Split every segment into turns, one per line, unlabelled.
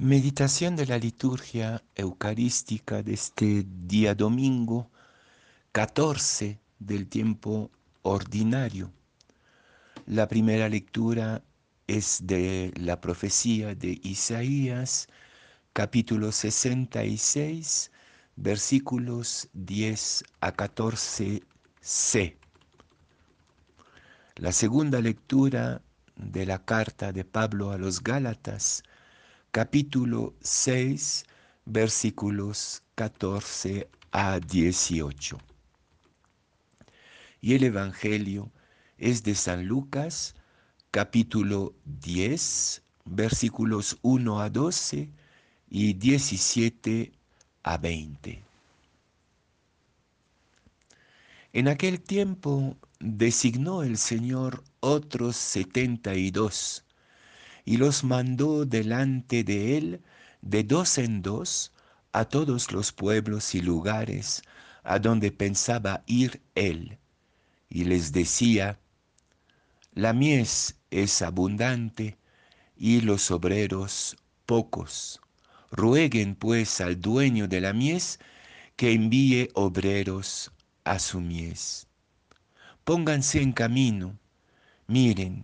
Meditación de la liturgia eucarística de este día domingo 14 del tiempo ordinario. La primera lectura es de la profecía de Isaías, capítulo 66, versículos 10 a 14c. La segunda lectura de la carta de Pablo a los Gálatas, capítulo 6, versículos 14 a 18. Y el Evangelio es de San Lucas, capítulo 10, versículos 1 a 12 y 17 a 20. En aquel tiempo designó el Señor otros setenta y dos y los mandó delante de él de dos en dos a todos los pueblos y lugares a donde pensaba ir él, y les decía, la mies es abundante y los obreros pocos. Rueguen pues al dueño de la mies que envíe obreros a su mies. Pónganse en camino, miren,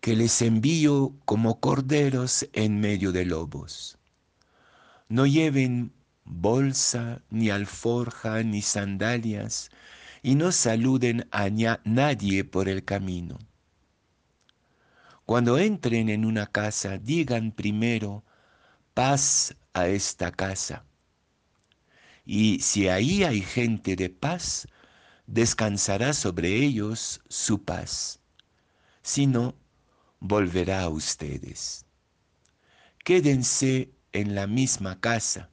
que les envío como corderos en medio de lobos. No lleven bolsa, ni alforja, ni sandalias, y no saluden a nadie por el camino. Cuando entren en una casa, digan primero, paz a esta casa. Y si ahí hay gente de paz, descansará sobre ellos su paz. Si no, volverá a ustedes. Quédense en la misma casa,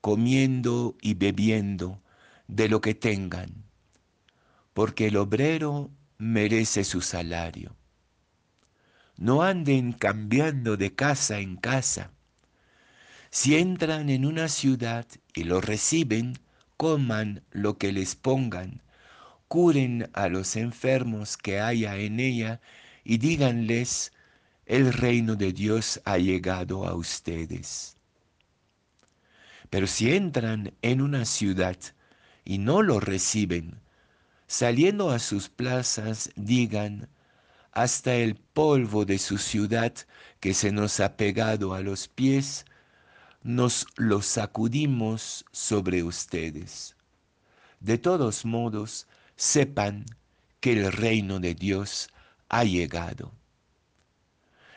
comiendo y bebiendo de lo que tengan, porque el obrero merece su salario. No anden cambiando de casa en casa. Si entran en una ciudad y lo reciben, coman lo que les pongan, curen a los enfermos que haya en ella y díganles, el reino de Dios ha llegado a ustedes. Pero si entran en una ciudad y no lo reciben, saliendo a sus plazas, digan, hasta el polvo de su ciudad que se nos ha pegado a los pies, nos lo sacudimos sobre ustedes. De todos modos, sepan que el reino de Dios ha llegado.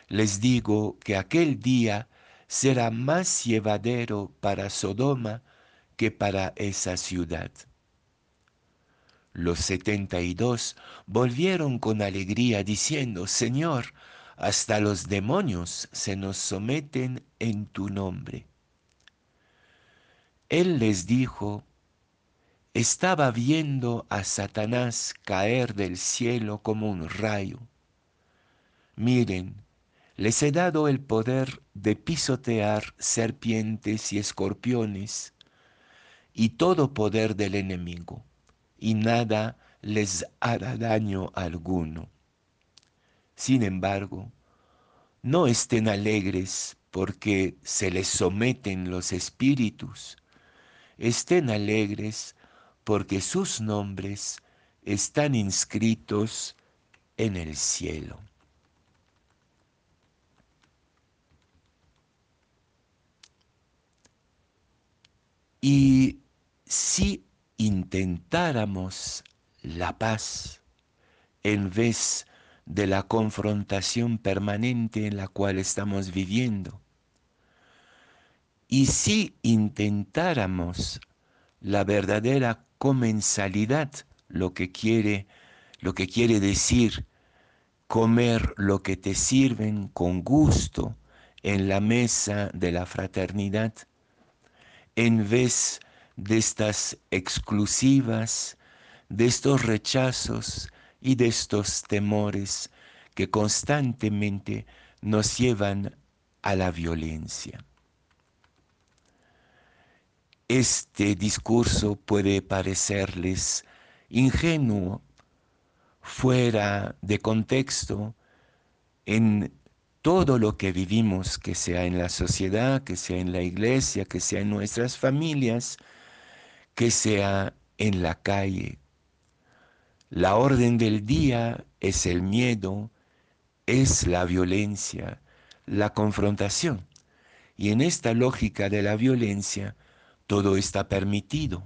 Les digo que aquel día será más llevadero para Sodoma que para esa ciudad. Los setenta y dos volvieron con alegría diciendo, Señor, hasta los demonios se nos someten en tu nombre. Él les dijo, estaba viendo a Satanás caer del cielo como un rayo. Miren, les he dado el poder de pisotear serpientes y escorpiones y todo poder del enemigo, y nada les hará daño alguno. Sin embargo, no estén alegres porque se les someten los espíritus, estén alegres porque sus nombres están inscritos en el cielo. Y si intentáramos la paz en vez de la confrontación permanente en la cual estamos viviendo, y si intentáramos la verdadera comensalidad, lo que quiere, lo que quiere decir comer lo que te sirven con gusto en la mesa de la fraternidad, en vez de estas exclusivas, de estos rechazos y de estos temores que constantemente nos llevan a la violencia. Este discurso puede parecerles ingenuo, fuera de contexto, en todo lo que vivimos, que sea en la sociedad, que sea en la iglesia, que sea en nuestras familias, que sea en la calle. La orden del día es el miedo, es la violencia, la confrontación. Y en esta lógica de la violencia, todo está permitido,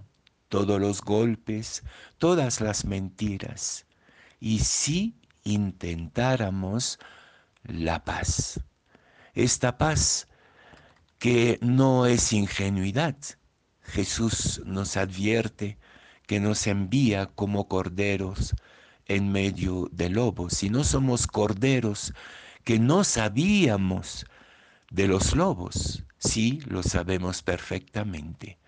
todos los golpes, todas las mentiras. Y si intentáramos la paz, esta paz que no es ingenuidad, Jesús nos advierte que nos envía como corderos en medio de lobos. Si no somos corderos que no sabíamos de los lobos, sí lo sabemos perfectamente.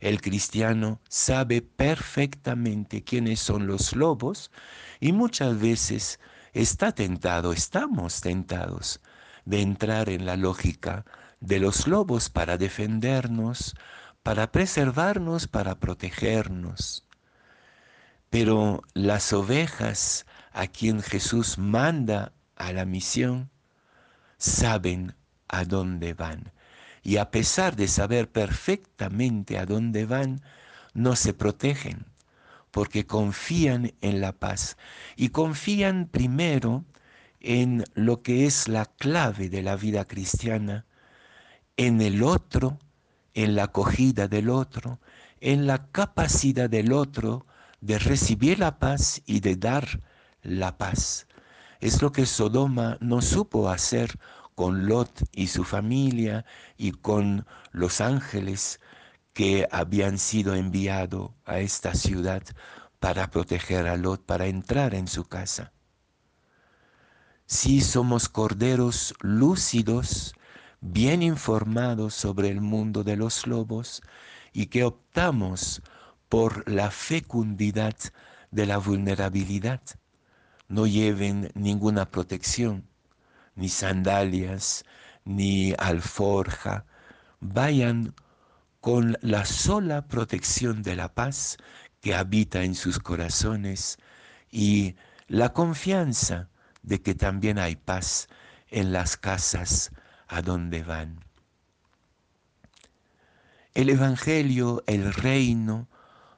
El cristiano sabe perfectamente quiénes son los lobos y muchas veces está tentado, estamos tentados de entrar en la lógica de los lobos para defendernos, para preservarnos, para protegernos. Pero las ovejas a quien Jesús manda a la misión saben a dónde van. Y a pesar de saber perfectamente a dónde van, no se protegen porque confían en la paz y confían primero en lo que es la clave de la vida cristiana, en el otro, en la acogida del otro, en la capacidad del otro de recibir la paz y de dar la paz. Es lo que Sodoma no supo hacer con Lot y su familia y con los ángeles que habían sido enviados a esta ciudad para proteger a Lot, para entrar en su casa. Si somos corderos lúcidos, bien informados sobre el mundo de los lobos y que optamos por la fecundidad de la vulnerabilidad. No lleven ninguna protección, ni sandalias, ni alforja. Vayan con la sola protección de la paz que habita en sus corazones y la confianza de que también hay paz en las casas a donde van. El Evangelio, el reino,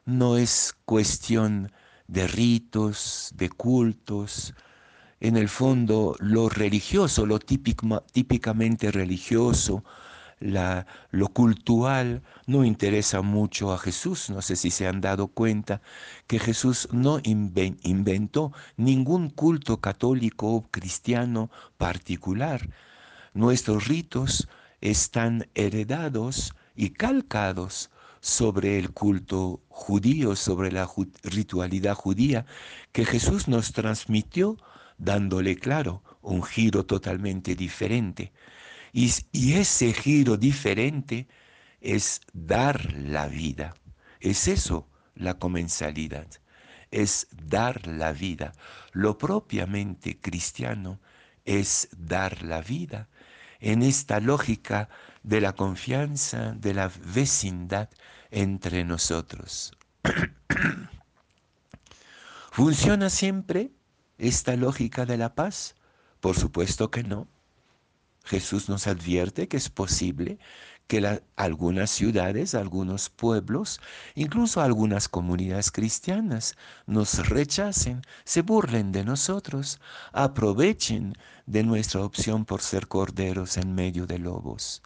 no es cuestión de ritos, de cultos. En el fondo, lo religioso, lo típicamente religioso, lo cultural, no interesa mucho a Jesús. No sé si se han dado cuenta que Jesús no inventó ningún culto católico o cristiano particular. Nuestros ritos están heredados y calcados sobre el culto judío, sobre la ritualidad judía que Jesús nos transmitió dándole, claro, un giro totalmente diferente. Y, y, ese giro diferente es dar la vida. Es eso la comensalidad. Es dar la vida. Lo propiamente cristiano es dar la vida. En esta lógica de la confianza, de la vecindad entre nosotros. ¿Funciona siempre esta lógica de la paz? Por supuesto que no. Jesús nos advierte que es posible que algunas ciudades, algunos pueblos, incluso algunas comunidades cristianas nos rechacen, se burlen de nosotros, aprovechen de nuestra opción por ser corderos en medio de lobos.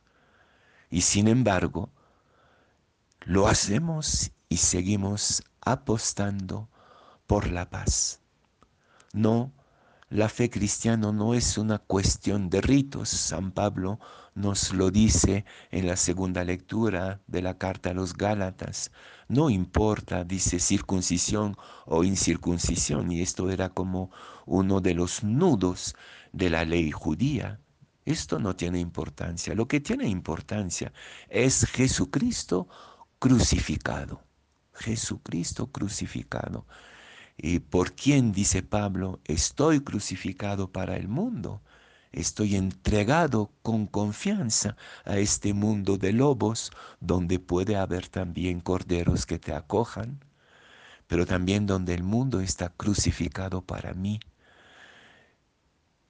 Y sin embargo, lo hacemos y seguimos apostando por la paz. No, la fe cristiana no es una cuestión de ritos. San Pablo nos lo dice en la segunda lectura de la carta a los Gálatas. No importa, dice, circuncisión o incircuncisión. Y esto era como uno de los nudos de la ley judía. Esto no tiene importancia. Lo que tiene importancia es Jesucristo crucificado. Jesucristo crucificado. ¿Y por quién, dice Pablo, estoy crucificado para el mundo? Estoy entregado con confianza a este mundo de lobos donde puede haber también corderos que te acojan, pero también donde el mundo está crucificado para mí.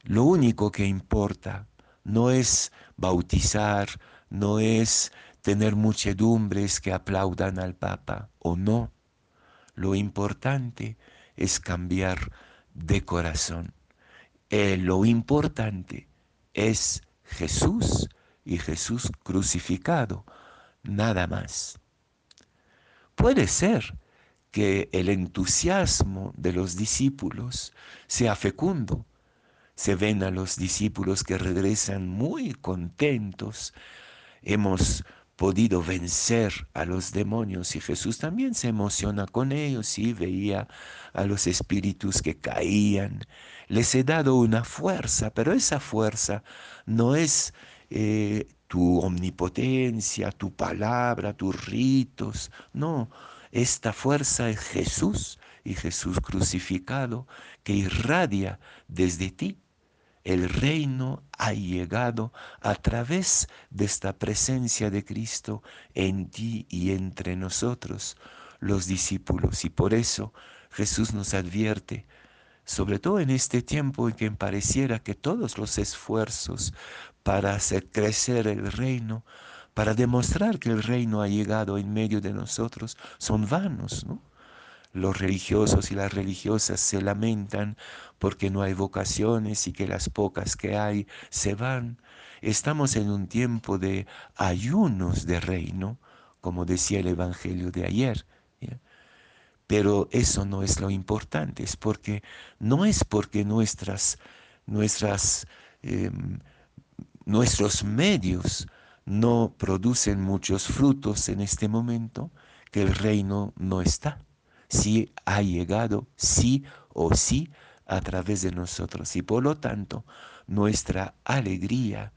Lo único que importa no es bautizar, no es tener muchedumbres que aplaudan al Papa o no. Lo importante es cambiar de corazón. Eh, lo importante es Jesús y Jesús crucificado, nada más. Puede ser que el entusiasmo de los discípulos sea fecundo. Se ven a los discípulos que regresan muy contentos. Hemos podido vencer a los demonios y Jesús también se emociona con ellos y veía a los espíritus que caían. Les he dado una fuerza, pero esa fuerza no es eh, tu omnipotencia, tu palabra, tus ritos, no, esta fuerza es Jesús y Jesús crucificado que irradia desde ti el reino ha llegado a través de esta presencia de Cristo en ti y entre nosotros, los discípulos. Y por eso Jesús nos advierte, sobre todo en este tiempo en que pareciera que todos los esfuerzos para hacer crecer el reino, para demostrar que el reino ha llegado en medio de nosotros, son vanos, ¿no? Los religiosos y las religiosas se lamentan porque no hay vocaciones y que las pocas que hay se van. Estamos en un tiempo de ayunos de reino, como decía el Evangelio de ayer. Pero eso no es lo importante, es porque no es porque nuestras, nuestras, em, nuestros medios no producen muchos frutos en este momento que el reino no está si ha llegado sí o sí a través de nosotros. Y por lo tanto, nuestra alegría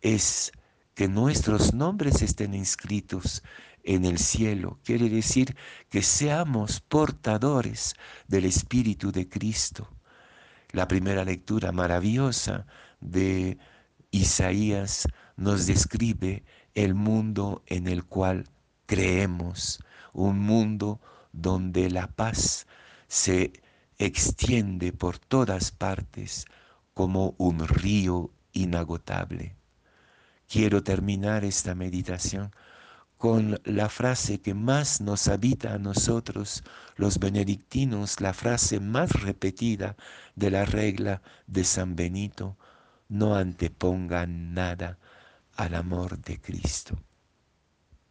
es que nuestros nombres estén inscritos en el cielo. Quiere decir que seamos portadores del Espíritu de Cristo. La primera lectura maravillosa de Isaías nos describe el mundo en el cual creemos, un mundo donde la paz se extiende por todas partes como un río inagotable. Quiero terminar esta meditación con la frase que más nos habita a nosotros, los benedictinos, la frase más repetida de la regla de San Benito, no antepongan nada al amor de Cristo.